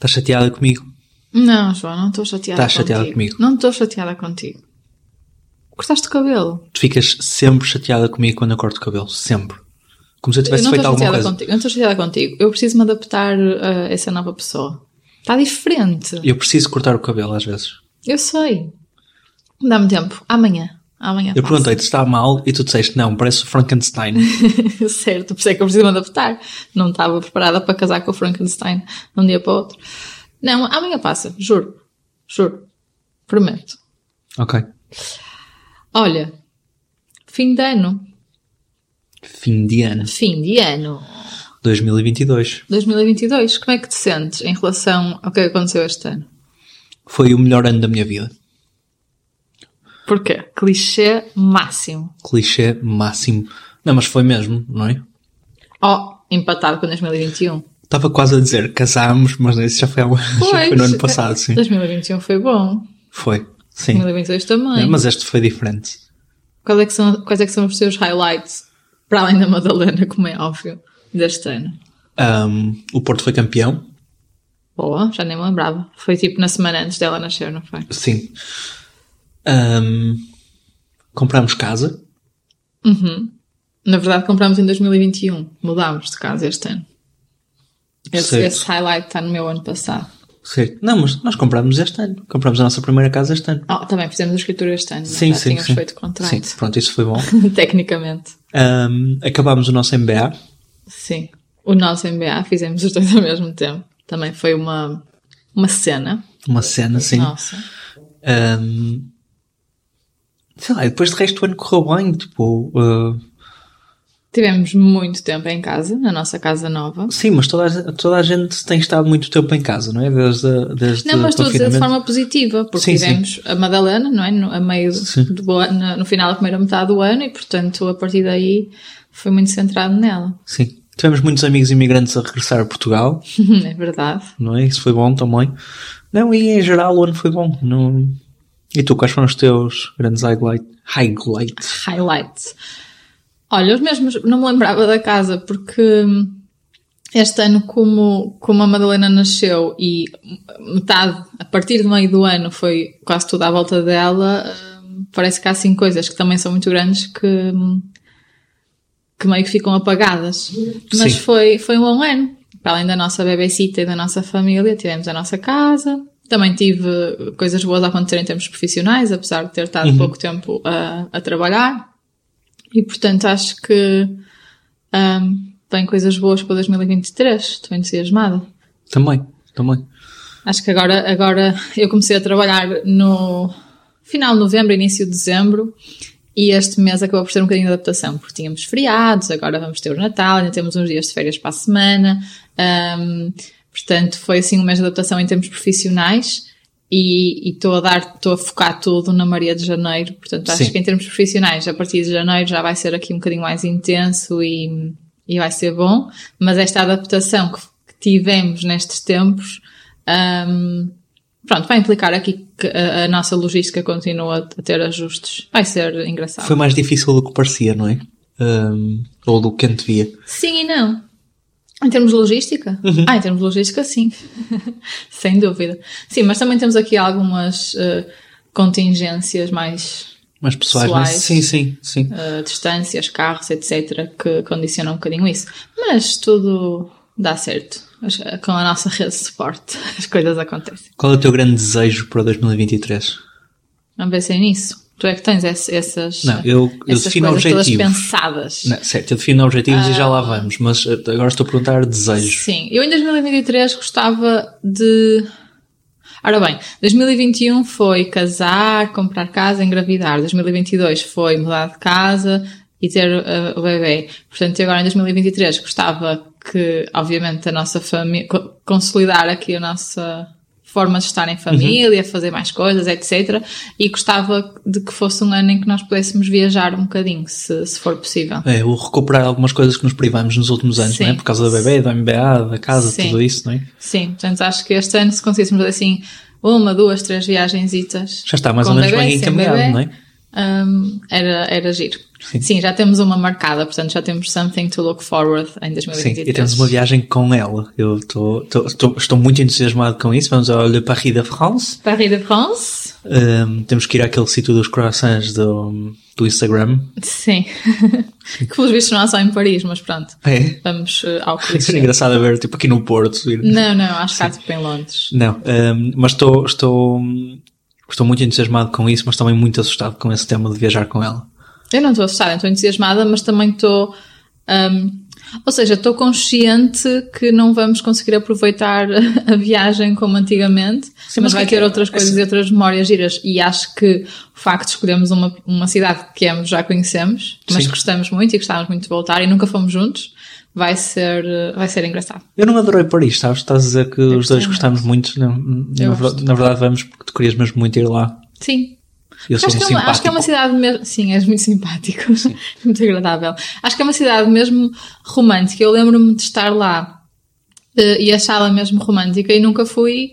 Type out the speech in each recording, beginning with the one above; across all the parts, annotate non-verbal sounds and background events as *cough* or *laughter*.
Estás chateada comigo? Não, João, não estou chateada Estás chateada contigo. comigo? Não estou chateada contigo. Cortaste o cabelo? Tu ficas sempre chateada comigo quando eu corto o cabelo. Sempre. Como se eu Eu tivesse não feito alguma chateada coisa. contigo. Eu não estou chateada contigo. Eu preciso me adaptar a essa nova pessoa. Está diferente. Eu preciso cortar o cabelo às vezes. Eu sei. Dá-me tempo. Amanhã. Amanhã Eu perguntei-te se está mal e tu disseste não, parece o Frankenstein. *laughs* certo, por isso é que eu preciso me adaptar. Não estava preparada para casar com o Frankenstein de um dia para o outro. Não, amanhã passa. Juro. Juro. Prometo. ok. Olha. Fim de ano. Fim de ano. Fim de ano. 2022. 2022. Como é que te sentes em relação ao que aconteceu este ano? Foi o melhor ano da minha vida. Porquê? Clichê máximo. Clichê máximo. Não, mas foi mesmo, não é? Oh, empatado com 2021. Estava quase a dizer casámos, mas isso já foi, *laughs* já foi no ano passado, sim. 2021 foi bom. Foi, sim. 2022 também. Mas este foi diferente. Quais é, que são, quais é que são os seus highlights, para além da Madalena, como é óbvio, deste ano? Ahm, o Porto foi campeão, Boa, já nem me lembrava. Foi tipo na semana antes dela nascer, não foi? sim. Ahm, comprámos casa, Uhum. Na verdade, comprámos em 2021. Mudámos de casa este ano. Esse, esse highlight está no meu ano passado. certo? Não, mas nós comprámos este ano. Comprámos a nossa primeira casa este ano. Oh, também fizemos a escritura este ano. sim, sim, tínhamos sim. feito contrato. Sim, pronto, isso foi bom. *laughs* Tecnicamente. Ahm, acabámos o nosso MBA. Sim. O nosso MBA fizemos os dois ao mesmo tempo. Também foi uma, uma cena. Uma cena, sim. Nossa. Ahm, sei lá, depois de resto o ano correu bem, tipo... ah, Tivemos muito tempo em casa, na nossa casa nova. sim, mas toda a, toda a gente tem estado muito tempo em casa, não é? Desde, desde Não, mas estou a dizer de forma positiva, porque Sim, sim. tivemos a Madalena, não é? No, a meio Sim. do ano, no final da primeira metade do ano, e portanto a partir daí foi muito centrado nela. Sim. Tivemos muitos amigos imigrantes a regressar a Portugal, *laughs* é verdade. não é? Isso foi bom também. Não, e em geral o ano foi bom. Não... E tu, quais foram os teus grandes highlight, highlights? Highlights. Olha, os mesmos, não me lembrava da casa, porque hum, este ano, como, como a Madalena nasceu e metade, a partir do meio do ano, foi quase tudo à volta dela, hum, parece que há assim coisas que também são muito grandes que, hum, que meio que ficam apagadas. Mas Sim. foi, foi um bom ano. Para além da nossa bebecita e da nossa família, tivemos a nossa casa. Também tive coisas boas a acontecer em termos profissionais, apesar de ter estado pouco tempo a, a trabalhar. E portanto acho que hum, vem coisas boas para 2023. Estou entusiasmada. Também, também. Acho que agora, agora eu comecei a trabalhar no final de novembro, início de dezembro, e este mês acabou por ter um bocadinho de adaptação, porque tínhamos feriados, agora vamos ter o Natal, ainda temos uns dias de férias para a semana, hum, portanto foi assim um mês de adaptação em termos profissionais. E estou a dar, estou a focar tudo na Maria de Janeiro, portanto acho Sim. que em termos profissionais, a partir de janeiro já vai ser aqui um bocadinho mais intenso e, e vai ser bom, mas esta adaptação que, que tivemos nestes tempos, hum, pronto, vai implicar aqui que a, a nossa logística continua a ter ajustes. Vai ser engraçado. Foi mais difícil do que parecia, não é? Ahm, ou do que antevia. Sim e não. Em termos de logística? Ah, em termos de logística, sim. *laughs* Sem dúvida. Sim, mas também temos aqui algumas eh, contingências mais Mais pessoais, mas Pessoais. sim, sim, sim. eh, distâncias, carros, etc., que condicionam um bocadinho isso. Mas tudo dá certo. As- Com a nossa rede de suporte, *laughs* as coisas acontecem. Qual é o teu grande desejo para 2023? Vamos pensar nisso. Tu é que tens essas, Não, eu, eu essas defino coisas todas objetivos. pensadas. Não, certo, eu defino objetivos e já Ah. lá vamos, mas eh, agora estou a perguntar desejos. Sim, eu em 2023 gostava de. Ora bem, 2021 foi casar, comprar casa, engravidar. 2022 foi mudar de casa e ter uh, o bebê. Portanto, agora em 2023 gostava que, obviamente, a nossa família, consolidar aqui a nossa forma de estar em família, fazer mais coisas, etc. E gostava de que fosse um ano em que nós pudéssemos viajar um bocadinho, se, se for possível. É, o recuperar algumas coisas que nos privamos nos últimos anos, Sim. não é? Por causa do bebê, do MBA, da casa, Sim. tudo isso, não é? Sim, portanto acho que este ano se conseguíssemos assim uma, duas, três viagenzitas. Já está mais ou menos bebê, bem encaminhado, bebê, não é? hum, era, era giro. Sim. já temos uma marcada, portanto já temos something to look forward em 2023. Sim, e temos uma viagem com ela. Eu tô, tô, tô, estou muito entusiasmado com isso. Vamos ao Le Paris de France. Paris de France. Um, temos que ir àquele sítio dos croissants do, do Instagram. Sim. *laughs* que pelos vistos não há só em Paris, mas pronto. É? Vamos uh, ao *laughs* clichê. É engraçado ver, tipo, aqui no Porto. Ir. Não, não, acho que há tipo em Londres. Não, um, mas estou, estou, estou muito entusiasmado com isso, mas também muito assustado com esse tema de viajar com ela. Eu não estou assustada, estou entusiasmada, mas também estou. Um, ou seja, estou consciente que não vamos conseguir aproveitar *laughs* a viagem como antigamente, Sim, mas, mas vai ter é, outras é coisas assim. e outras memórias giras. E acho que o facto de escolhermos uma, uma cidade que ambos já conhecemos, mas Sim. gostamos muito e gostávamos muito de voltar e nunca fomos juntos, vai ser, vai ser engraçado. Eu não adorei Paris, sabes? Estás a dizer que Eu os dois gostamos muito. Não, na, na verdade, vamos porque tu querias mesmo muito ir lá. Sim, eu acho, que é uma, acho que é uma cidade mesmo. Sim, és muito simpático. *laughs* muito agradável. Acho que é uma cidade mesmo romântica. Eu lembro-me de estar lá uh, e achá-la mesmo romântica e nunca fui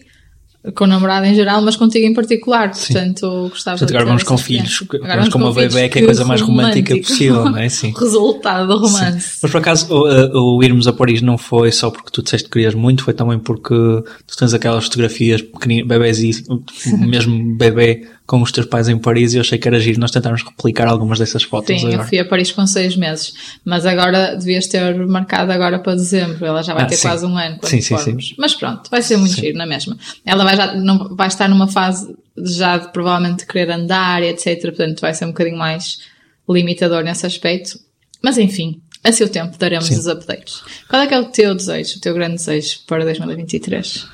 com o namorado em geral, mas contigo em particular. Sim. Portanto, gostava Portanto, agora vamos com filhos. Agora vamos com uma bebê que é a coisa mais romântica possível, não é? Sim. *laughs* Resultado do romance. Sim. Mas por acaso, o, o, irmos a Paris não foi só porque tu disseste que querias muito, foi também porque tu tens aquelas fotografias pequeninas, bebés e *laughs* mesmo bebê com os teus pais em Paris e eu achei que era giro nós tentarmos replicar algumas dessas fotos Sim, agora. eu fui a Paris com seis meses, mas agora devias ter marcado agora para dezembro, ela já vai ah, ter sim. quase um ano sim, sim, sim, Mas pronto, vai ser muito sim. giro na mesma. Ela vai, já, não, vai estar numa fase já de provavelmente querer andar e etc, portanto vai ser um bocadinho mais limitador nesse aspecto. Mas enfim, a seu tempo daremos os updates. Qual é que é o teu desejo, o teu grande desejo para 2023?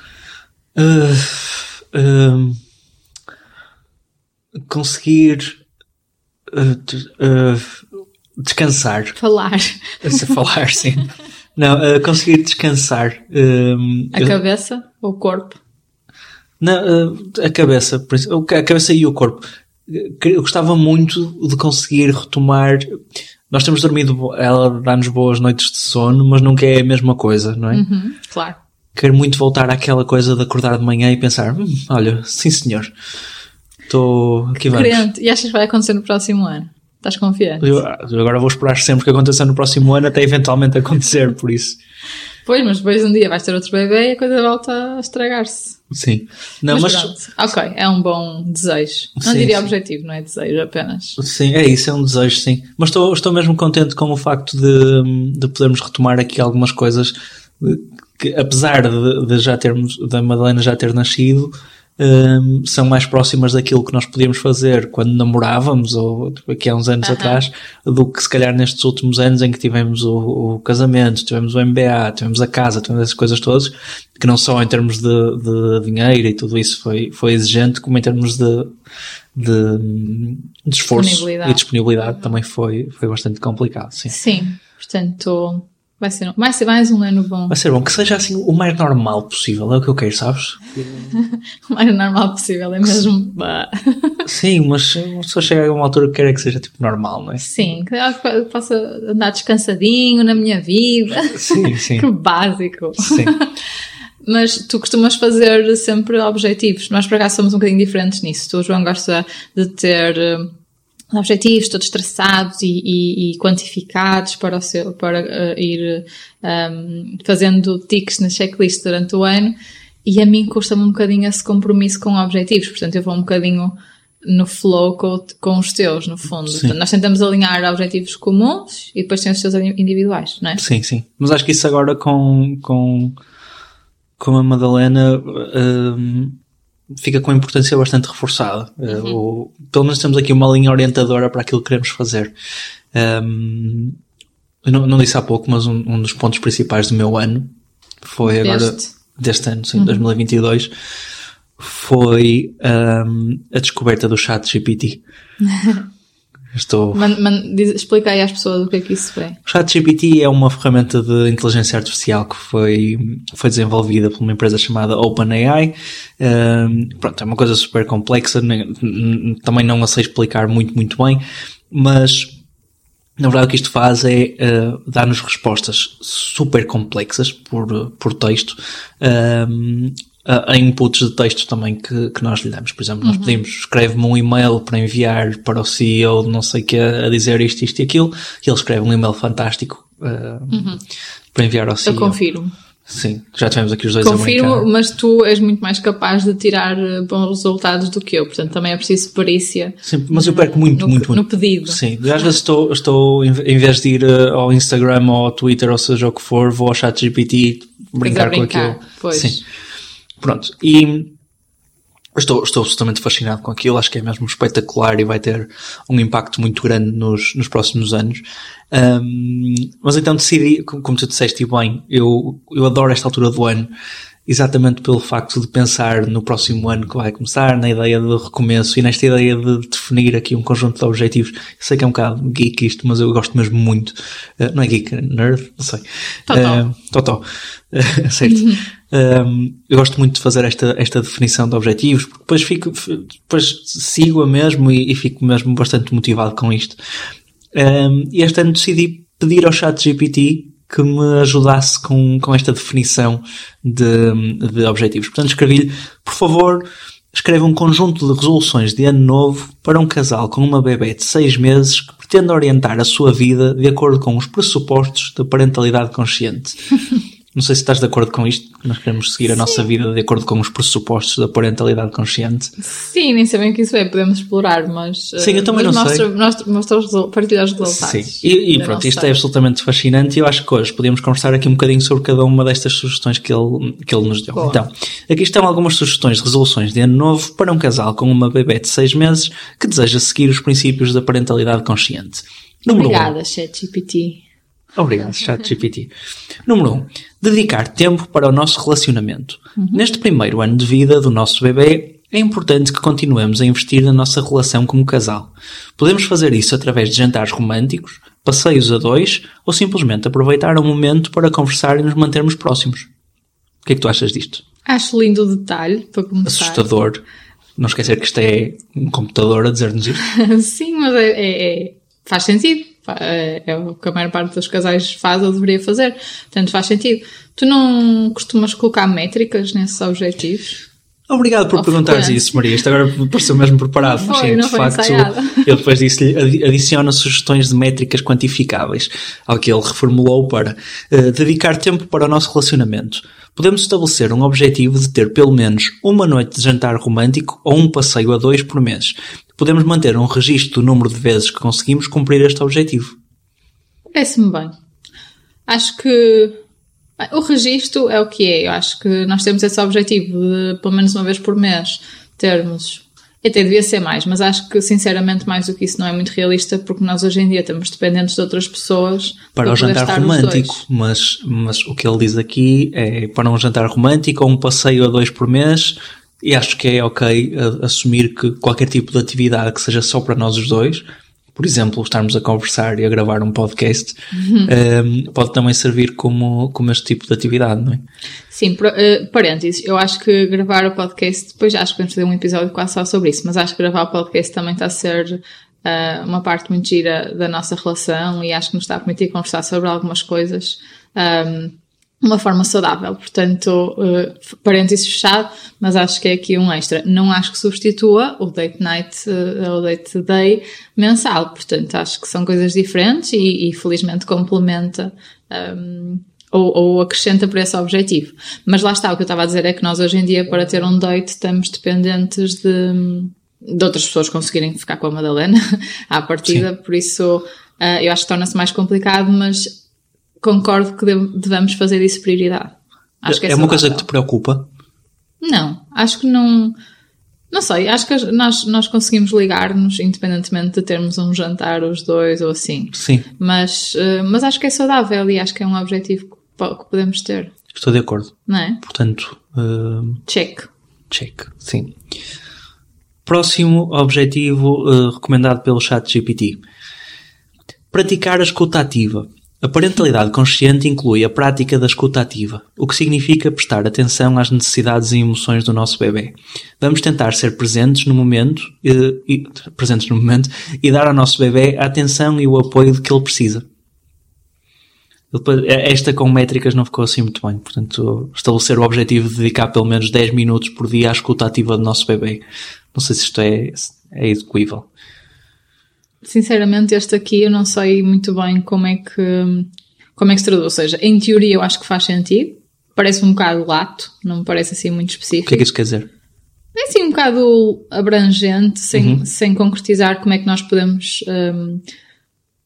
Uh, um conseguir uh, uh, descansar. Falar. Falar, sim. Não, uh, conseguir descansar. a cabeça ou o corpo? Não, a cabeça. A cabeça e o corpo. Eu gostava muito de conseguir retomar. Nós temos dormido, ela dá-nos boas noites de sono, mas nunca é a mesma coisa, não é? Uhum, claro. Quero muito voltar àquela coisa de acordar de manhã e pensar: hum, olha, sim senhor, Estou aqui vamos. Crente. E achas que vai acontecer no próximo ano? Estás confiante? Eu, agora vou esperar sempre que aconteça no próximo ano até eventualmente acontecer, por isso. Pois, mas depois um dia vais ter outro bebê e a coisa volta a estragar-se. Sim. Não, mas, mas... Ok, é um bom desejo. Não sim, diria sim. objetivo, não é desejo apenas. Sim, é isso, é um desejo, sim. Mas estou, estou mesmo contente com o facto de, de podermos retomar aqui algumas coisas que, apesar de, de já termos, da Madalena já ter nascido, um, são mais próximas daquilo que nós podíamos fazer quando namorávamos, ou tipo, aqui há uns anos uhum. atrás, do que se calhar nestes últimos anos em que tivemos o, o, casamento, tivemos o MBA, tivemos a casa, tivemos essas coisas todas, que não só em termos de, de dinheiro e tudo isso foi, foi exigente, como em termos de, de, de esforço e disponibilidade também foi, foi bastante complicado. Sim, sim portanto Vai ser, vai ser mais um ano bom. Vai ser bom, que seja assim o mais normal possível, é o que eu quero, sabes? *laughs* o mais normal possível, é mesmo. *laughs* Sim, mas a pessoa chega a uma altura que quer que seja tipo normal, não é? Sim, que eu possa andar descansadinho na minha vida. Sim, sim. *laughs* que básico. Sim. mas tu costumas fazer sempre objetivos. Nós, por acaso, somos um bocadinho diferentes nisso. Tu, João, gosta de ter objetivos todos traçados e, e, e, quantificados para, seu, para uh, ir um, fazendo ticks na checklist durante o ano e a mim custa-me um bocadinho esse compromisso com objetivos, portanto eu vou um bocadinho no flow com, com os teus, no fundo. Portanto, nós tentamos alinhar objetivos comuns e depois tem os teus individuais, não é? Sim, sim. Mas acho que isso agora com, com, com a Madalena um, fica com a importância bastante reforçada. Eh, uhum. Uh, pelo menos temos aqui uma linha orientadora para aquilo que queremos fazer. Um, eu não, não, disse há pouco, mas um, um, dos pontos principais do meu ano foi agora, deste ano, sim, uhum. 2022, foi um, a descoberta do chat GPT. *laughs* Estou... Man, man, diz, explica aí às pessoas o que é que isso é. O ChatGPT é uma ferramenta de inteligência artificial que foi, foi desenvolvida por uma empresa chamada OpenAI. Um, pronto, é uma coisa super complexa, nem, também não a sei explicar muito, muito bem, mas na verdade o que isto faz é uh, dar-nos respostas super complexas por, por texto. Um, a, a inputs de texto também que, que nós lhe damos. Por exemplo, nós pedimos, escreve-me um e-mail para enviar para o CEO de não sei o que a dizer isto, isto e aquilo, e ele escreve um e-mail fantástico uh, para enviar ao CEO. Eu confirmo. Sim, já tivemos aqui os dois Confirmo, brincar. mas tu és muito mais capaz de tirar eh, bons resultados do que eu. Portanto, também é preciso perícia Sim, mas eu perco muito, no, muito, no muito. pedido. Sim, às vezes estou, estou em vez de ir eh, ao Instagram ou ao Twitter ou seja o que for, vou ao chat GPT brincar, com brincar, aquilo. pois. Sim. Pronto, e estou, estou absolutamente fascinado com aquilo, acho que é mesmo espetacular e vai ter um impacto muito grande nos, nos próximos anos. Ahm, mas então decidi, como tu disseste bem, eu, eu adoro esta altura do ano, exatamente pelo facto de pensar no próximo ano que vai começar, na ideia de recomeço e nesta ideia de definir aqui um conjunto de objetivos. Eu sei que é um bocado geek isto, mas eu gosto mesmo muito. Uh, não é geek, é nerd, não sei. Totó. Uh, Totó. Uh, *laughs* certo. Um, *laughs* eu gosto muito de fazer esta, esta definição de objetivos, porque depois fico, depois sigo-a mesmo e, e fico mesmo bastante motivado com isto. Um, e este ano decidi pedir ao chat GPT que me ajudasse com, com esta definição de, de objetivos. Portanto, escrevi-lhe, por favor, escreva um conjunto de resoluções de ano novo para um casal com uma bebê de seis meses que pretende orientar a sua vida de acordo com os pressupostos da parentalidade consciente. *laughs* Não sei se estás de acordo com isto, que nós queremos seguir a nossa vida de acordo com os pressupostos da parentalidade consciente. Sim, nem sei bem o que isso é, podemos explorar, mas. eh, Sim, eu também mas não sei. Mostra, mostra os resol- partilha os resultados. Sim, e, e pronto, isto é absolutamente fascinante e eu acho que hoje podemos conversar aqui um bocadinho sobre cada uma destas sugestões que ele, que ele nos deu. Boa. Então, aqui estão algumas sugestões de resoluções de ano novo para um casal com uma bebê de 6 meses que deseja seguir os princípios da parentalidade consciente. Número um. Obrigada, ChatGPT. Obrigado, ChatGPT. Número 1. Um, dedicar tempo para o nosso relacionamento. Neste primeiro ano de vida do nosso bebê, é importante que continuemos a investir na nossa relação como casal. Podemos fazer isso através de jantares românticos, passeios a dois ou simplesmente aproveitar o momento para conversar e nos mantermos próximos. O que é que tu achas disto? Acho lindo o detalhe, para começar. Assustador. Não esquecer que isto é um computador a dizer-nos isto. *laughs* Sim, mas é, é- é- faz sentido. Fa- É, o que a maior parte dos casais faz ou deveria fazer. Portanto, faz sentido. Tu não costumas colocar métricas nesses objetivos? Obrigado por perguntares frequência. isso, Maria. Isto agora pareceu mesmo preparado. Não foi, sim, não de facto, ensaiada. *laughs* eu depois disse-lhe, adi- adiciona sugestões de métricas quantificáveis, ao que ele reformulou para eh, dedicar tempo para o nosso relacionamento. Podemos estabelecer um objetivo de ter pelo menos uma noite de jantar romântico ou um passeio a dois por mês. Podemos manter um registro do número de vezes que conseguimos cumprir este objetivo. Parece-me bem. Acho que o registro é o que é. Eu acho que nós temos esse objetivo de, pelo menos uma vez por mês, termos. Até devia ser mais, mas acho que, sinceramente, mais do que isso não é muito realista, porque nós hoje em dia estamos dependentes de outras pessoas Para o poder jantar romântico, mas, mas o que ele diz aqui é para um jantar romântico ou um passeio a dois por mês, e acho que é ok a- assumir que qualquer tipo de atividade que seja só para nós os dois, por exemplo, estarmos a conversar e a gravar um podcast, Uhum. ehm, pode também servir como, como este tipo de atividade, não é? Sim, pro- eh, parênteses, eu acho que gravar o podcast, depois acho que vamos fazer um episódio quase só sobre isso, mas acho que gravar o podcast também está a ser eh, uma parte muito gira da nossa relação e acho que nos está a permitir conversar sobre algumas coisas ahm, de uma forma saudável. Portanto, eh, parênteses fechado, mas acho que é aqui um extra. Não acho que substitua o date night eh, ou date day mensal, portanto, acho que são coisas diferentes e, e felizmente complementa. ahm, ou, ou acrescenta para esse objetivo. Mas lá está, o que eu estava a dizer é que nós hoje em dia, para ter um date, estamos dependentes de, de outras pessoas conseguirem ficar com a Madalena *laughs* à partida, por isso ah, eu acho que torna-se mais complicado, mas concordo que dev- devemos fazer isso prioridade. Acho que é, é uma coisa que te preocupa? Não, acho que não. Não sei, acho que nós, nós conseguimos ligar-nos independentemente de termos um jantar os dois ou assim. Sim, Mas, eh, mas acho que é saudável e acho que é um objetivo que po- que podemos ter, estou de acordo. não é? Portanto, ehm, Check. Check, sim. Próximo objetivo eh, recomendado pelo chat GPT. Praticar a escuta ativa. A parentalidade consciente inclui a prática da escuta ativa, o que significa prestar atenção às necessidades e emoções do nosso bebê. Vamos tentar ser presentes no momento, eh, e, presentes no momento e dar ao nosso bebê a atenção e o apoio que ele precisa. É, esta com métricas não ficou assim muito bem. Portanto, estabelecer o objetivo de dedicar pelo menos 10 minutos por dia à escuta ativa do nosso bebê. Não sei se isto é, é execuível. Sinceramente, este aqui eu não sei muito bem como é que, como é que se traduz. Ou seja, em teoria eu acho que faz sentido. Parece um bocado lato, não me parece assim muito específico. O que é que isso quer dizer? É assim um bocado abrangente, sem, uhum. sem concretizar como é que nós podemos um,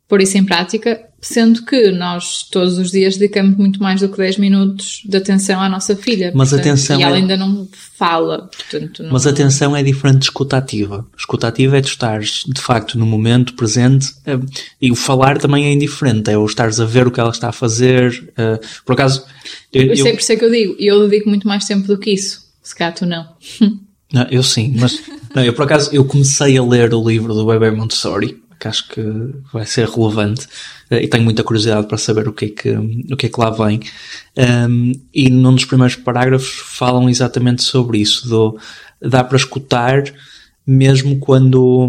pôr isso em prática, sendo que nós todos os dias dedicamos muito mais do que 10 minutos de atenção à nossa filha. Mas portanto, atenção e ela é... ainda não fala. Portanto, não... Mas atenção é diferente de escutativa. Escutativa é tu estares de facto no momento presente é, e o falar também é indiferente, é o estares a ver o que ela está a fazer. É, por acaso. Eu, eu, sei por isso é que eu digo, eu dedico muito mais tempo do que isso. Se calhar tu não. *laughs* não eu sim, mas não, eu por acaso eu comecei a ler o livro do Weber Montessori que acho que vai ser relevante eh, e tenho muita curiosidade para saber o que é que, o que, é que lá vem. Um, e num dos primeiros parágrafos falam exatamente sobre isso, do, dá para escutar mesmo quando,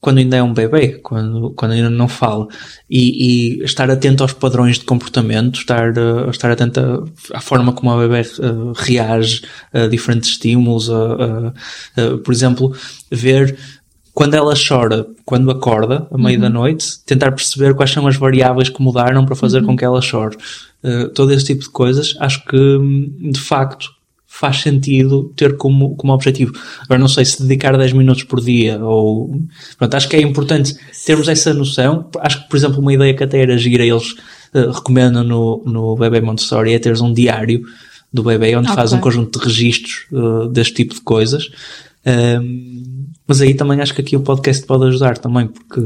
quando ainda é um bebê, quando, quando ainda não fala, e, e estar atento aos padrões de comportamento, estar, uh, estar atento à, forma como a bebê uh, reage a diferentes estímulos, uh, por exemplo, ver quando ela chora, quando acorda, a meio uhum. da noite, tentar perceber quais são as variáveis que mudaram para fazer uhum. com que ela chore. Uh, todo esse tipo de coisas, acho que hum, de facto faz sentido ter como, como objetivo. Agora não sei se dedicar 10 minutos por dia ou. Pronto, acho que é importante termos essa noção. Acho que, por exemplo, uma ideia que até era gira, eles uh, recomendam no, no Bebê Montessori é teres um diário do bebê onde okay. faz um conjunto de registros uh, deste tipo de coisas. Um, mas aí também acho que aqui o podcast pode ajudar também, porque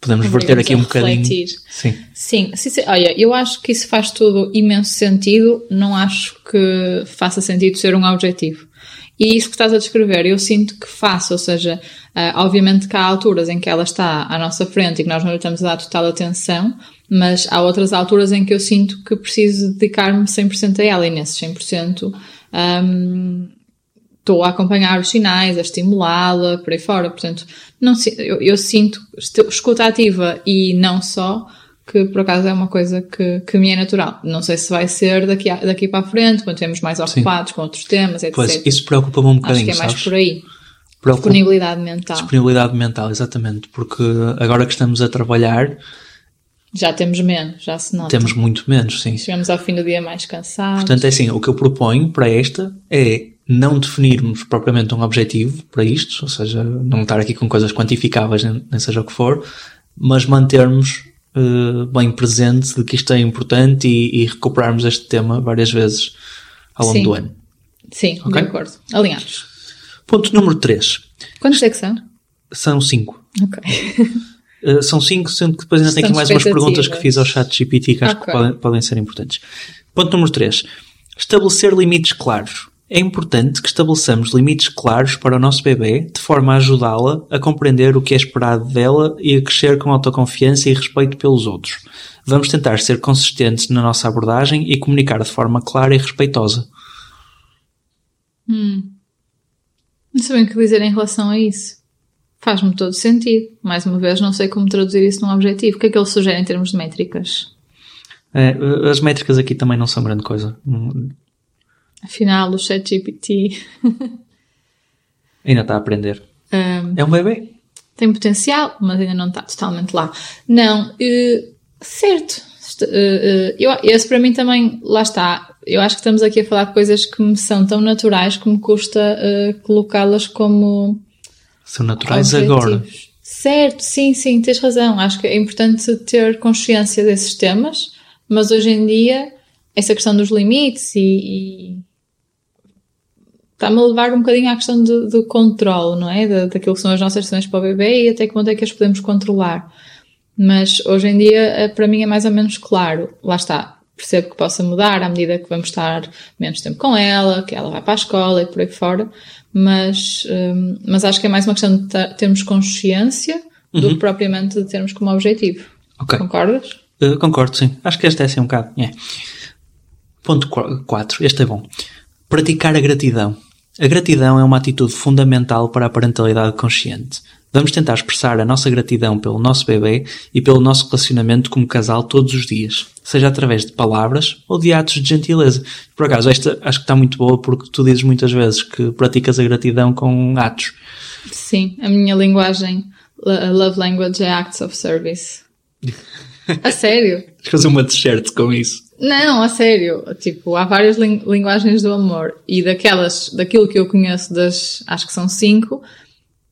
podemos verter aqui um bocadinho. Sim. Sim, sim, sim. Olha, eu acho que isso faz todo imenso sentido, não acho que faça sentido ser um objetivo. E isso que estás a descrever, eu sinto que faço, ou seja, uh, obviamente que há alturas em que ela está à nossa frente e que nós não lhe estamos a dar total atenção, mas há outras alturas em que eu sinto que preciso dedicar-me 100% a ela e nesses 100% um, estou a acompanhar os sinais, a estimulá-la, por aí fora. Portanto, não, eu, eu sinto escuta ativa e não só, que por acaso é uma coisa que, que me é natural. Não sei se vai ser daqui, a, daqui para a frente, quando estamos mais ocupados Sim. com outros temas, etc. Pois, isso preocupa-me um bocadinho, Acho que é mais sabes? por aí. Preocupa disponibilidade mental. Disponibilidade mental, exatamente. Porque agora que estamos a trabalhar... Já temos menos, já se nota. Temos muito menos, sim. Chegamos ao fim do dia mais cansados. Portanto, é assim, o que eu proponho para esta é não definirmos propriamente um objetivo para isto, ou seja, não estar aqui com coisas quantificáveis, nem seja o que for, mas mantermos uh, bem presente de que isto é importante e, e, recuperarmos este tema várias vezes ao longo Sim. do ano. Sim, okay? de acordo. Alinhados. Ponto número 3. Quantos é que são? São 5. Ok. Uh, são 5, sendo que depois ainda tenho aqui mais umas perguntas que fiz ao chat GPT que acho okay. que podem, podem ser importantes. Ponto número 3. Estabelecer limites claros. É importante que estabeleçamos limites claros para o nosso bebê, de forma a ajudá-la a compreender o que é esperado dela e a crescer com autoconfiança e respeito pelos outros. Vamos tentar ser consistentes na nossa abordagem e comunicar de forma clara e respeitosa. Hum. Não sei bem o que dizer em relação a isso. Faz-me todo sentido. Mais uma vez, não sei como traduzir isso num objetivo. O que é que ele sugere em termos de métricas? É, as métricas aqui também não são grande coisa. Afinal, o ChatGPT. *laughs* ainda está a aprender. Um, é um bebê. Tem potencial, mas ainda não está totalmente lá. Não, uh, certo. Uh, uh, eu, esse para mim também, lá está. Eu acho que estamos aqui a falar de coisas que me são tão naturais que me custa colocá-las como. São naturais objetivos. agora. Certo, sim, sim, tens razão. Acho que é importante ter consciência desses temas, mas hoje em dia, essa questão dos limites e, e está-me a levar um bocadinho à questão do, do controle, não é? Da, daquilo que são as nossas decisões para o bebê e até que ponto é que as podemos controlar. Mas hoje em dia, eh, para mim, é mais ou menos claro. Lá está. Percebo que possa mudar à medida que vamos estar menos tempo com ela, que ela vai para a escola e por aí fora. Mas, hum, mas acho que é mais uma questão de termos consciência uhum. do que propriamente de termos como objetivo. Okay. Concordas? Uh, concordo, sim. Acho que este é assim um bocado. É. Ponto 4. Este é bom. Praticar a gratidão. A gratidão é uma atitude fundamental para a parentalidade consciente. Vamos tentar expressar a nossa gratidão pelo nosso bebê e pelo nosso relacionamento como casal todos os dias. seja através de palavras ou de atos de gentileza. Por acaso, esta acho que está muito boa porque tu dizes muitas vezes que praticas a gratidão com atos. Sim, a minha linguagem, a love language é acts of service. *laughs* A sério? Fazer uma t-shirt com isso. Não, a sério. Tipo, há várias ling linguagens do amor. E daquelas, daquilo que eu conheço das, acho que são cinco,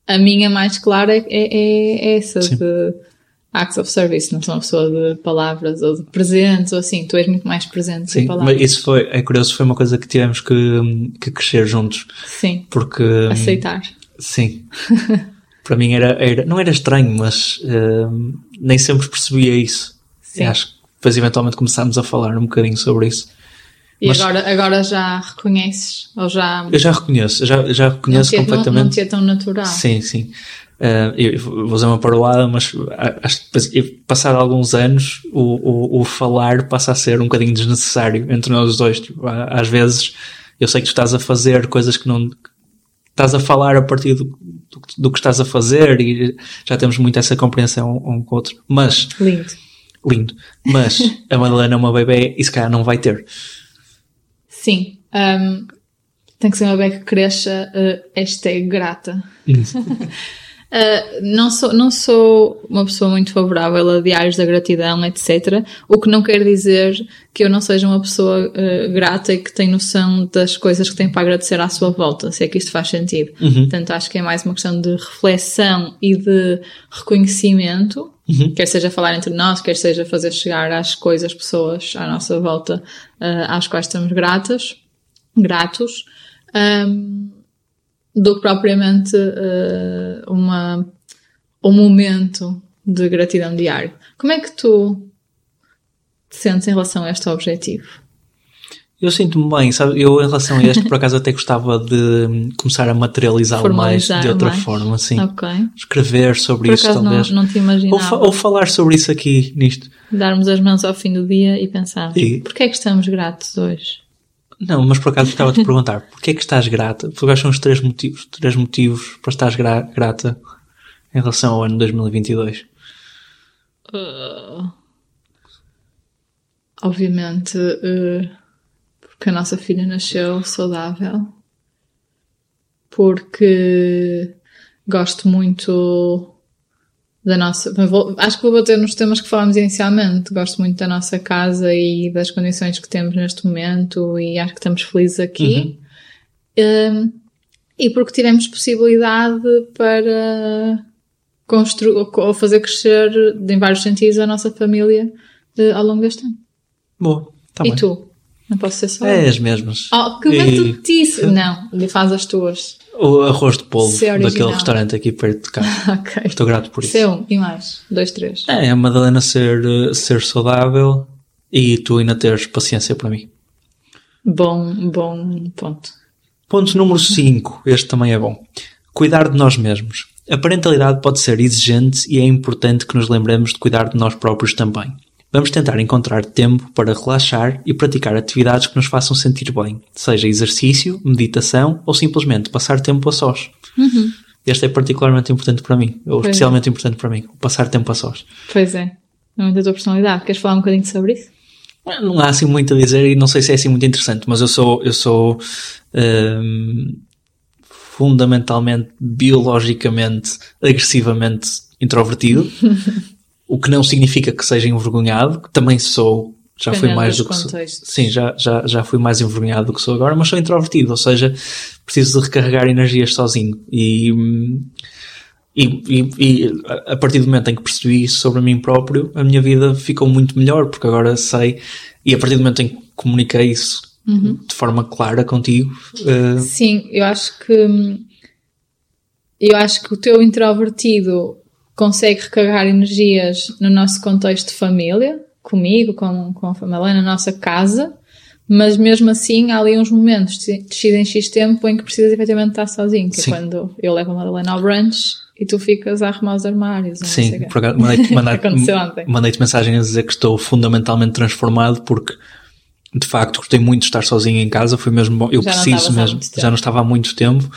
a minha mais clara é, é, é essa Sim. de acts of service. Não sou uma pessoa de palavras ou de presentes ou assim. Tu és muito mais presente Sim, palavras. mas isso foi, é curioso, foi uma coisa que tivemos que, que crescer juntos. Sim. Porque. Aceitar. Sim. Para mim era, era, não era estranho, mas uh, nem sempre percebia isso. Sim. Acho que depois eventualmente começámos a falar um bocadinho sobre isso. E mas, agora, agora já reconheces? Ou já... Eu já reconheço, já, já reconheço não completamente. Não, não te é tão natural. Sim, sim. Uh, eu vou usar uma paroada, mas acho que passado alguns anos o, o, o, falar passa a ser um bocadinho desnecessário entre nós dois. Tipo, às vezes eu sei que tu estás a fazer coisas que não, estás a falar a partir do, do, do, que estás a fazer e já temos muito essa compreensão um com o outro. Mas. Lindo. Lindo. Mas a Madalena é uma bebê e se calhar não vai ter. Sim. Um, tem que ser uma bebê que cresça, uh, hashtag grata. *laughs* Uh, não, sou, não sou uma pessoa muito favorável a diários da gratidão, etc. O que não quer dizer que eu não seja uma pessoa uh, grata e que tem noção das coisas que tem para agradecer à sua volta, se é que isto faz sentido. Uhum. Portanto, acho que é mais uma questão de reflexão e de reconhecimento, uhum. quer seja falar entre nós, quer seja fazer chegar às coisas, pessoas à nossa volta, uh, às quais estamos gratas, gratos. Um, do que propriamente uh, uma, um momento de gratidão diário. Como é que tu te sentes em relação a este objetivo? Eu sinto-me bem, sabe? Eu, em relação a este, por acaso, até gostava de começar a materializá-lo mais de outra mais. forma, assim. Okay. Escrever sobre por isso, talvez. Não, não te imaginava. Ou, fa ou, falar sobre isso aqui, nisto. Darmos as mãos ao fim do dia e pensar: e... porquê é que estamos gratos hoje? Não, mas por acaso estava a te perguntar, *laughs* porquê é que estás grata? Quais são os três motivos, três motivos para estares gra grata em relação ao ano 2022? Uh, obviamente, uh, porque a nossa filha nasceu saudável, porque gosto muito da nossa. Vou, acho que vou bater nos temas que falámos inicialmente. Gosto muito da nossa casa e das condições que temos neste momento e acho que estamos felizes aqui. Uhum. Um, e porque tivemos possibilidade para construir ou fazer crescer em vários sentidos a nossa família uh, ao longo deste ano. Boa. Tá e bem. tu? Não posso ser só. É as mesmas. Oh, que bem e... tu disse! *laughs* Não, faz as tuas. O arroz de polvo daquele restaurante aqui perto de *laughs* ok. Estou grato por isso. C1 e mais. Dois, três. É, a Madalena ser, ser saudável e tu ainda teres paciência para mim. Bom, bom ponto. Ponto número 5. Este também é bom. Cuidar de nós mesmos. A parentalidade pode ser exigente e é importante que nos lembremos de cuidar de nós próprios também. Vamos tentar encontrar tempo para relaxar e praticar atividades que nos façam sentir bem, seja exercício, meditação ou simplesmente passar tempo a sós. Uhum. Este é particularmente importante para mim, ou pois especialmente é. importante para mim, passar tempo a sós. Pois é, é muito da tua personalidade. Queres falar um bocadinho sobre isso? Não há assim muito a dizer e não sei se é assim muito interessante, mas eu sou, eu sou hum, fundamentalmente, biologicamente, agressivamente introvertido. *laughs* o que não significa que seja envergonhado, que também sou, já fui mais do que sou, sim, já, já, já fui mais envergonhado do que sou agora, mas sou introvertido, ou seja, preciso de recarregar energias sozinho e, e, e, e a partir do momento em que percebi isso sobre mim próprio, a minha vida ficou muito melhor, porque agora sei, e a partir do momento em que comuniquei isso uhum. de forma clara contigo. Uh... Sim, eu acho que eu acho que o teu introvertido consegue recarregar energias no nosso contexto de família, comigo, com, com a família, na nossa casa, mas mesmo assim há ali uns momentos de X em X tempo em que precisas efetivamente estar sozinho, que é Sim. é quando eu levo a Madalena ao brunch e tu ficas a arrumar os armários. Sim, mandei-te *laughs* mandei mandei mensagem a dizer que estou fundamentalmente transformado porque de facto gostei muito de estar sozinho em casa, foi mesmo bom, eu já preciso mesmo, já não estava há muito tempo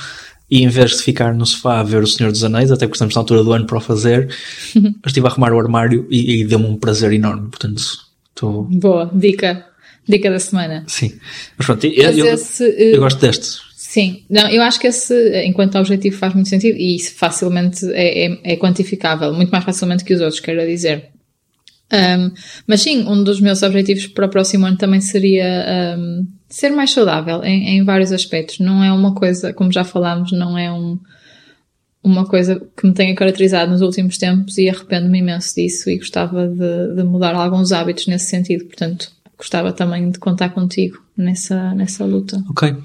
e em vez de ficar no sofá a ver O Senhor dos Anéis, até porque estamos na altura do ano para o fazer, *laughs* estive a arrumar o armário e, e deu-me um prazer enorme. Portanto, Tô... Boa, dica. Dica da semana. Sim. Mas pronto, eu, Mas eu, esse, eu eh, gosto deste. Sim, não, eu acho que esse, enquanto objetivo, faz muito sentido e isso facilmente é, é, é quantificável, muito mais facilmente que os outros, quero dizer. Um, mas sim, um dos meus objetivos para o próximo ano também seria um, ser mais saudável em, em vários aspectos. Não é uma coisa, como já falámos, não é um, uma coisa que me tenha caracterizado nos últimos tempos e arrependo-me imenso disso e gostava de, de mudar alguns hábitos nesse sentido. Portanto, gostava também de contar contigo nessa, nessa luta. Ok.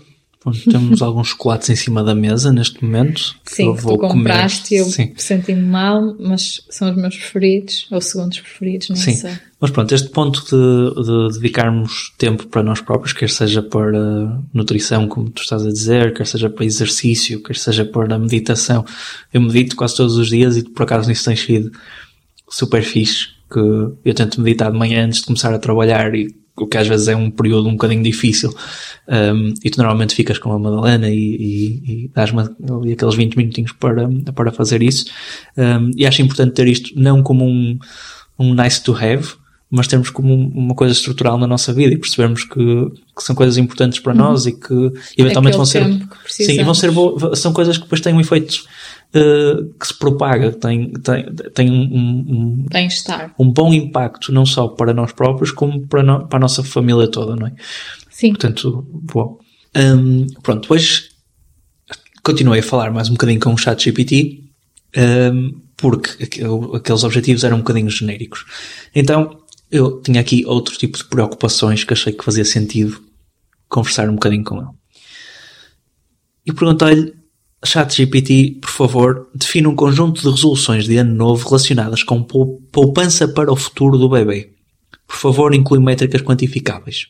Temos alguns chocolates em cima da mesa neste momento. Sim, eu vou tu compraste e eu Sim. senti-me mal, mas são os meus preferidos, ou segundos preferidos, nem Sim, sei. mas pronto, este ponto de, de dedicarmos tempo para nós próprios, quer seja para nutrição, como tu estás a dizer, quer seja para exercício, quer seja para meditação. Eu medito quase todos os dias e por acaso nisso tem sido super fixe, que eu tento meditar de manhã antes de começar a trabalhar e o que às vezes é um período um bocadinho difícil. Um, e tu normalmente ficas com a Madalena e, e, e dás-me ali aqueles 20 minutinhos para, para fazer isso. Um, e acho importante ter isto não como um, um nice to have, mas termos como um- uma coisa estrutural na nossa vida e percebermos que, que são coisas importantes para nós e que eventualmente vão ser, Uhum. sim, e vão ser precisamos. bo- são coisas que depois têm um efeito uh, que se propaga, tem, tem, tem um, um, um bom impacto não só para nós próprios como para, no- para a nossa família toda, não é? Sim, Portanto, bom. Hum, pronto, depois continuei a falar mais um bocadinho com o chat GPT, hum, porque aqu- aqueles objetivos eram um bocadinho genéricos. Então, eu tinha aqui outro tipo de preocupações que achei que fazia sentido conversar um bocadinho com ele. E perguntei-lhe, chat GPT, por favor, defina um conjunto de resoluções de ano novo relacionadas com pou- poupança para o futuro do bebê. Por favor, inclui métricas quantificáveis.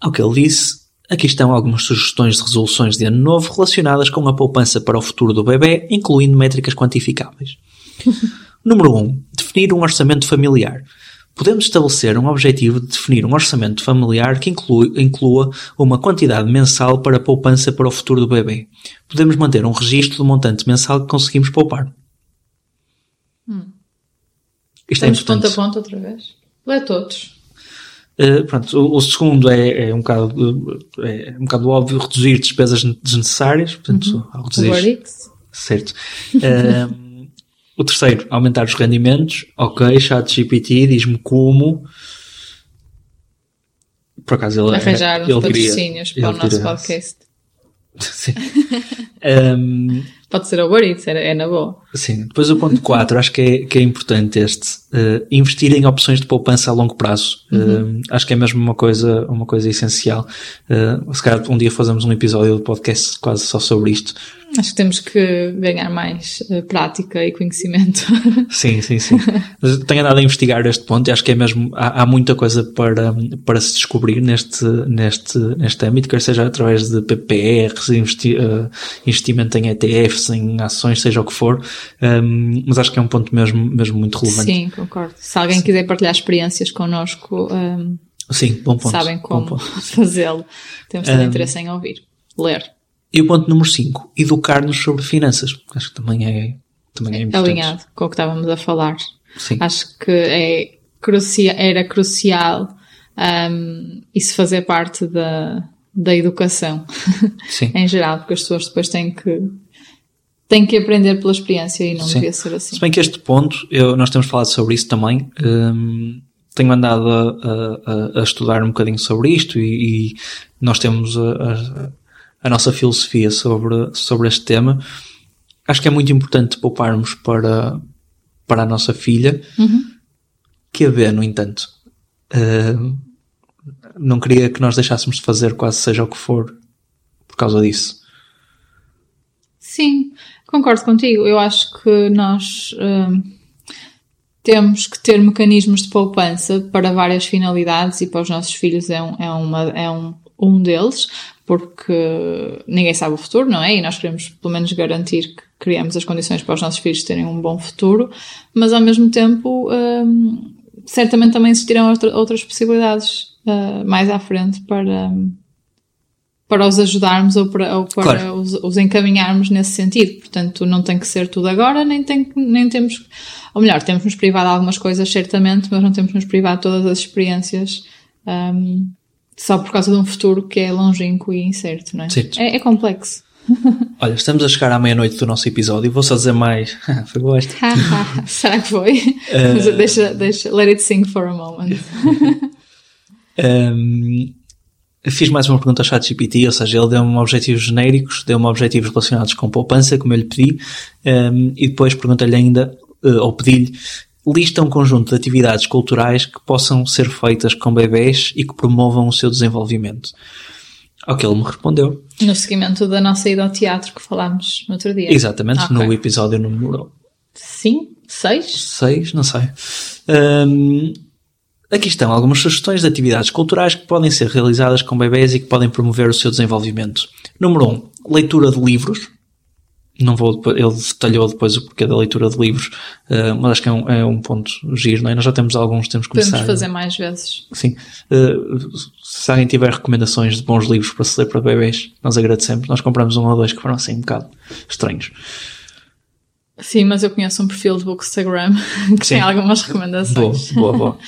Ao que ele disse, aqui estão algumas sugestões de resoluções de ano novo relacionadas com a poupança para o futuro do bebê, incluindo métricas quantificáveis. *laughs* Número 1. Um, definir um orçamento familiar. Podemos estabelecer um objetivo de definir um orçamento familiar que inclui- inclua uma quantidade mensal para a poupança para o futuro do bebê. Podemos manter um registro do montante mensal que conseguimos poupar. Isto é estamos ponto importante. a ponto outra vez. Lê todos. Uh, pronto, o, o segundo é, é um bocado, uh, é um bocado óbvio reduzir despesas desnecessárias, portanto, ao reduzir, certo. Um, *laughs* o terceiro, aumentar os rendimentos, ok, chat GPT, diz-me como, por acaso ele, Arranjar uns ele patrocínios para o nosso podcast. *laughs* Sim. Um, Pode ser Uber Eats, é, é na boa. Sim, depois o ponto 4, acho que é, que é importante este. eh, investir em opções de poupança a longo prazo. Eh, acho que é mesmo uma coisa, uma coisa essencial. Eh, se calhar um dia fazemos um episódio do podcast quase só sobre isto. Acho que temos que ganhar mais eh, prática e conhecimento. *laughs* Sim, sim, sim. Mas tenho andado a investigar este ponto e acho que é mesmo, há, há muita coisa para, para se descobrir neste, neste, neste âmbito, quer seja através de PPRs, investi, eh, investimento em ETFs, em ações, seja o que for. Um, mas acho que é um ponto mesmo, mesmo muito relevante. Sim, concordo. Se alguém quiser partilhar experiências connosco, ehm, Sim, bom ponto. sabem como *laughs* fazê-lo. Temos todo Um, interesse em ouvir. Ler. E o ponto número 5, educar-nos sobre finanças. Acho que também é, também é importante. Alinhado com o que estávamos a falar. Sim. Acho que é crucia, era crucial ehm, isso fazer parte da, da educação *laughs* em geral, porque as pessoas depois têm que têm que aprender pela experiência e não Sim. devia ser assim. Se bem que este ponto, eu, nós temos falado sobre isso também. hum, tenho andado a, a- a- a estudar um bocadinho sobre isto e, e nós temos a, a- nossa filosofia sobre, sobre este tema. Acho que é muito importante pouparmos para, para a nossa filha, que a vê, no entanto. hum, não queria que nós deixássemos de fazer quase seja o que for por causa disso. Sim, concordo contigo. Eu acho que nós hum, temos que ter mecanismos de poupança para várias finalidades e para os nossos filhos é um, é uma, é um, um deles, porque ninguém sabe o futuro, não é? E nós queremos pelo menos garantir que criamos as condições para os nossos filhos terem um bom futuro, mas ao mesmo tempo hum, certamente também existirão outra- outras possibilidades uh, mais à frente para, para os ajudarmos ou para, ou para Claro. os, os encaminharmos nesse sentido. Portanto, não tem que ser tudo agora, nem, tem, que- nem temos. Ou melhor, temos nos privar de algumas coisas, certamente, mas não temos nos privar de todas as experiências ahm, só por causa de um futuro que é longínquo e incerto, não é? É, é complexo. *laughs* Olha, estamos a chegar à meia-noite do nosso episódio. Vou só dizer mais. *laughs* Foi boa esta. Será *laughs* que foi? Eh, Mas deixa, deixa, let it sing for a moment. Um, fiz mais uma pergunta ao ChatGPT, ou seja, ele deu-me objetivos genéricos, deu-me objetivos relacionados com poupança, como eu lhe pedi, um, e depois perguntei-lhe ainda, uh, ou pedi-lhe, lista um conjunto de atividades culturais que possam ser feitas com bebés e que promovam o seu desenvolvimento. Ao que ele me respondeu. No seguimento da nossa ida ao teatro que falámos no outro dia. Exatamente, Ok. no episódio número Sim? Seis? 6, não sei. Hum, aqui estão algumas sugestões de atividades culturais que podem ser realizadas com bebés e que podem promover o seu desenvolvimento. Número 1, um, leitura de livros. Não vou, ele detalhou depois o porquê da leitura de livros, uh, mas acho que é um, é um ponto giro, não é? Nós já temos alguns, temos que Podemos começar. fazer mais vezes. Sim. Uh, se alguém tiver recomendações de bons livros para se ler para bebés, nós agradecemos. Nós compramos um ou dois que foram assim um bocado estranhos. Sim, mas eu conheço um perfil de Bookstagram *laughs* que Sim. tem algumas Boa, recomendações. boa, boa.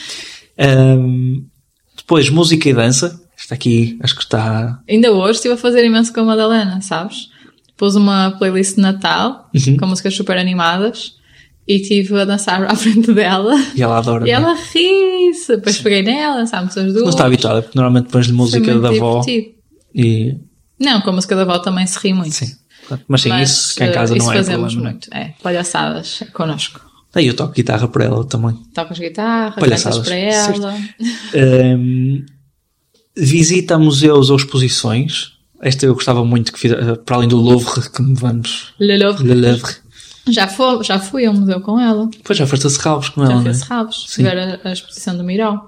Um, *laughs* depois, música e dança. Esta aqui, acho que está. Ainda hoje estive a fazer imenso com a Madalena, sabes? Pus uma playlist de Natal Uhum. com músicas super animadas e estive a dançar *laughs* à frente dela. E ela adora. E é? ela ri-se. Depois peguei nela, dançámos as duas. Não está habituada, porque normalmente pões-lhe música muito da avó e. Não, com a música da avó também se ri muito. Sim. Mas sim, Mas, isso cá em eh, casa isso não é fazemos problema. não é? muito. É, palhaçadas connosco. Aí eu toco guitarra para ela também. Tocas guitarra, Palhaçadas, para ela. Um, visita museus ou exposições. Esta eu gostava muito que fizesse, para além do Louvre, que vamos. Le Louvre. Le Louvre. Já, foi, já fui a um museu com ela. Depois já foste a Serralves com Já ela, fui a né? Serralves. Sim. Ver a, a exposição do Miró.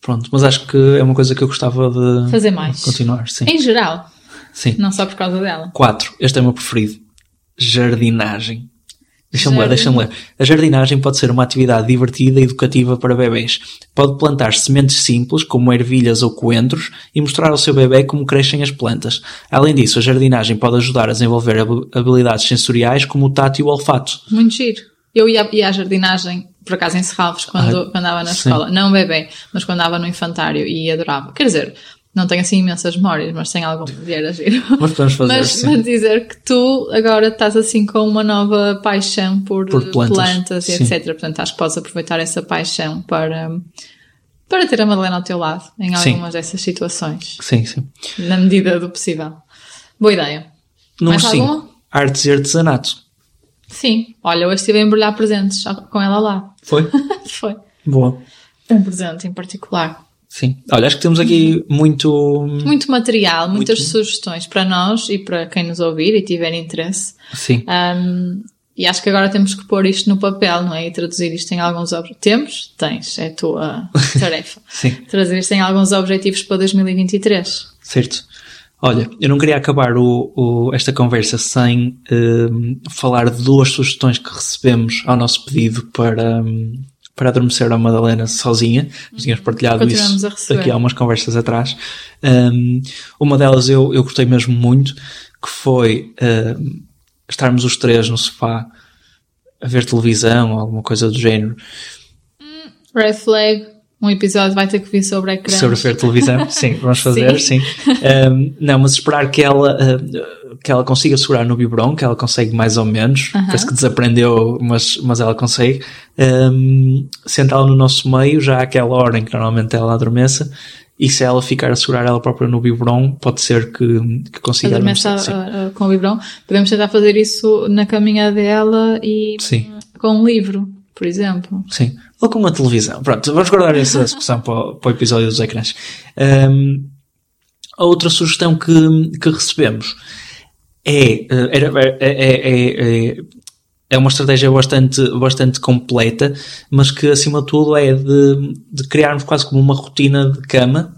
Pronto, mas acho que é uma coisa que eu gostava de Fazer mais. continuar. Sim. Em geral. sim. Não só por causa dela. 4. Este é o meu preferido. Jardinagem. Deixa-me ler, deixa-me ler. A jardinagem pode ser uma atividade divertida e educativa para bebés. Pode plantar sementes simples, como ervilhas ou coentros, e mostrar ao seu bebê como crescem as plantas. Além disso, a jardinagem pode ajudar a desenvolver habi- habilidades sensoriais como o tato e o olfato. Muito giro. Eu ia, ia à jardinagem, por acaso em Serralves, quando, Ah, quando andava na sim. escola. Não bebê, mas quando andava no infantário e adorava. Quer dizer, não tenho assim imensas memórias, mas tenho algum *laughs* de era giro. Mas podemos fazer Mas, sim. mas dizer que tu agora estás assim com uma nova paixão por, Por eh, plantas, e sim. etc. Portanto, acho que podes aproveitar essa paixão para, para ter a Madalena ao teu lado em Sim. algumas dessas situações, Sim, sim. na medida do possível. Boa ideia. Número Mais 5. alguma? Artes e artesanato. Sim, olha, hoje estive a embrulhar presentes com ela lá. Foi? *laughs* Foi. Boa. Um presente em particular. Sim. Olha, acho que temos aqui muito... Muito material, muitas Muito. sugestões para nós e para quem nos ouvir e tiver interesse. Sim. Um, e acho que agora temos que pôr isto no papel, não é? E traduzir isto em alguns objetivos. Temos? Tens, é a tua *laughs* tarefa. Sim. Traduzir isto em alguns objetivos para 2023. Certo. Olha, eu não queria acabar o, o- esta conversa sem hum, falar de duas sugestões que recebemos ao nosso pedido para, hum, para adormecer a Madalena sozinha. Nós tínhamos partilhado Continuamos isso aqui há umas conversas atrás. Hum, uma delas eu, eu gostei mesmo muito, que foi estarmos os três no sofá a ver televisão ou alguma coisa do género Red flag, um episódio vai ter que vir sobre ecrãs. sobre ver televisão. *laughs* Sim, vamos fazer, sim. Um, não, mas esperar que ela, uh, que ela consiga segurar no biberon, que ela consegue mais ou menos. Aham. Parece que desaprendeu, mas, mas ela consegue. Um, Sentá-la no nosso meio, já àquela hora em que normalmente ela adormeça. E se ela ficar a segurar ela própria no biberon, pode ser que, que consiga Adormece adormecer. a- Sim. a- a- com o biberão. Podemos tentar fazer isso na caminha dela e Sim. com um livro, por exemplo. Sim. Ou com uma televisão. Pronto, vamos guardar essa discussão para, para o episódio dos ecrãs. Um, a outra sugestão que, que recebemos é, eh, é, é, é, é, é uma estratégia bastante, bastante completa, mas que acima de tudo é de, de criarmos quase como uma rotina de cama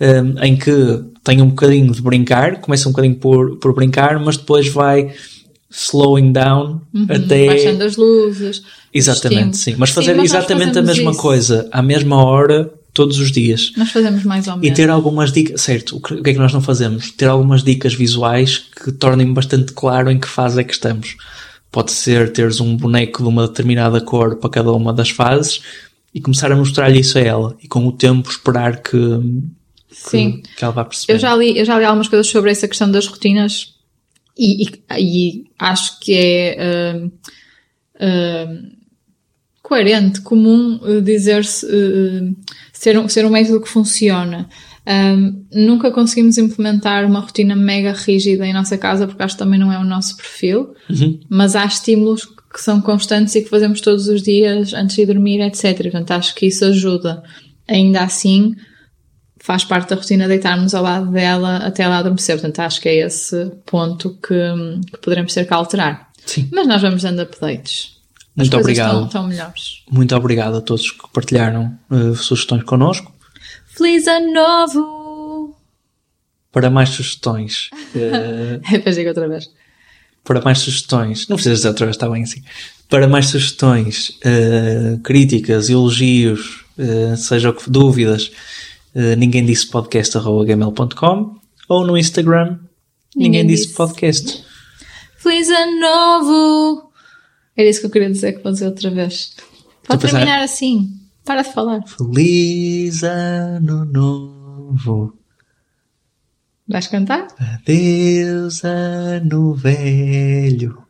um, em que tem um bocadinho de brincar, começa um bocadinho por, por brincar, mas depois vai slowing down até Uhum. Baixando as luzes. Exatamente, sim. Mas fazer Sim, mas exatamente a mesma isso. coisa à mesma hora todos os dias. Nós fazemos mais ou menos. E ter algumas dicas, certo, o que é que nós não fazemos? Ter algumas dicas visuais que tornem bastante claro em que fase é que estamos. Pode ser teres um boneco de uma determinada cor para cada uma das fases e começar a mostrar-lhe isso a ela e com o tempo esperar que, Sim. que, que ela vá perceber. Eu já li, eu já li algumas coisas sobre essa questão das rotinas e, e- e acho que é hum, hum, coerente, comum eh, dizer-se eh, ser, um, ser um método que funciona. Hum, nunca conseguimos implementar uma rotina mega rígida em nossa casa porque acho que também não é o nosso perfil, Uhum. mas há estímulos que são constantes e que fazemos todos os dias antes de dormir, etc. Portanto, acho que isso ajuda. Ainda assim, faz parte da rotina deitarmos ao lado dela até ela adormecer. Portanto, acho que é esse ponto que, que poderemos ter que alterar. Sim. Mas nós vamos dando updates. As Muito obrigado. Estão, estão melhores. Muito obrigado a todos que partilharam eh, sugestões connosco. Feliz ano novo! Para mais sugestões, eh, *laughs* Depois digo outra vez. para mais sugestões, não precisas dizer outra vez, está bem assim. Para mais sugestões, eh, críticas, elogios, eh, seja o que dúvidas, eh, ninguém disse podcast.gmail.com ou no Instagram, ninguém, Ninguém disse disse. podcast. Feliz ano novo! Era isso que eu queria dizer que vou dizer outra vez. Pode a pensar- terminar assim. Para de falar. Feliz ano novo, Vais cantar? adeus ano velho.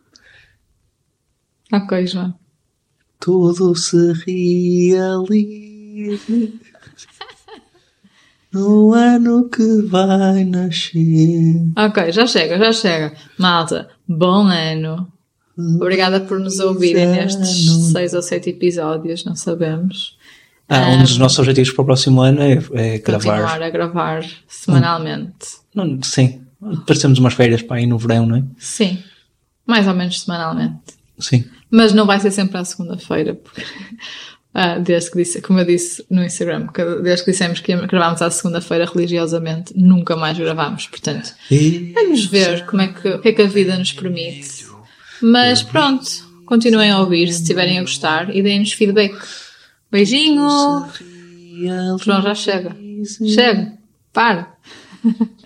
Ok, João. Tudo se realiza no ano que vai nascer. Ok, já chega, já chega. Malta, bom ano. Obrigada por nos ouvirem nestes seis ou sete episódios, não sabemos. Ah, um dos nossos objetivos para o próximo ano é, é Continuar gravar. a gravar semanalmente. Não, sim, temos umas férias para ir no verão, não é? Sim, mais ou menos semanalmente. Sim. Mas não vai ser sempre à segunda-feira, porque ah, desde que disse, como eu disse no Instagram, desde que dissemos que gravámos à segunda-feira religiosamente, nunca mais gravámos. Portanto, vamos ver como é que, o que é que a vida nos permite. Mas pronto, continuem a ouvir se estiverem a gostar e deem-nos feedback. Beijinho! João, já chega. Chega. Para. *laughs*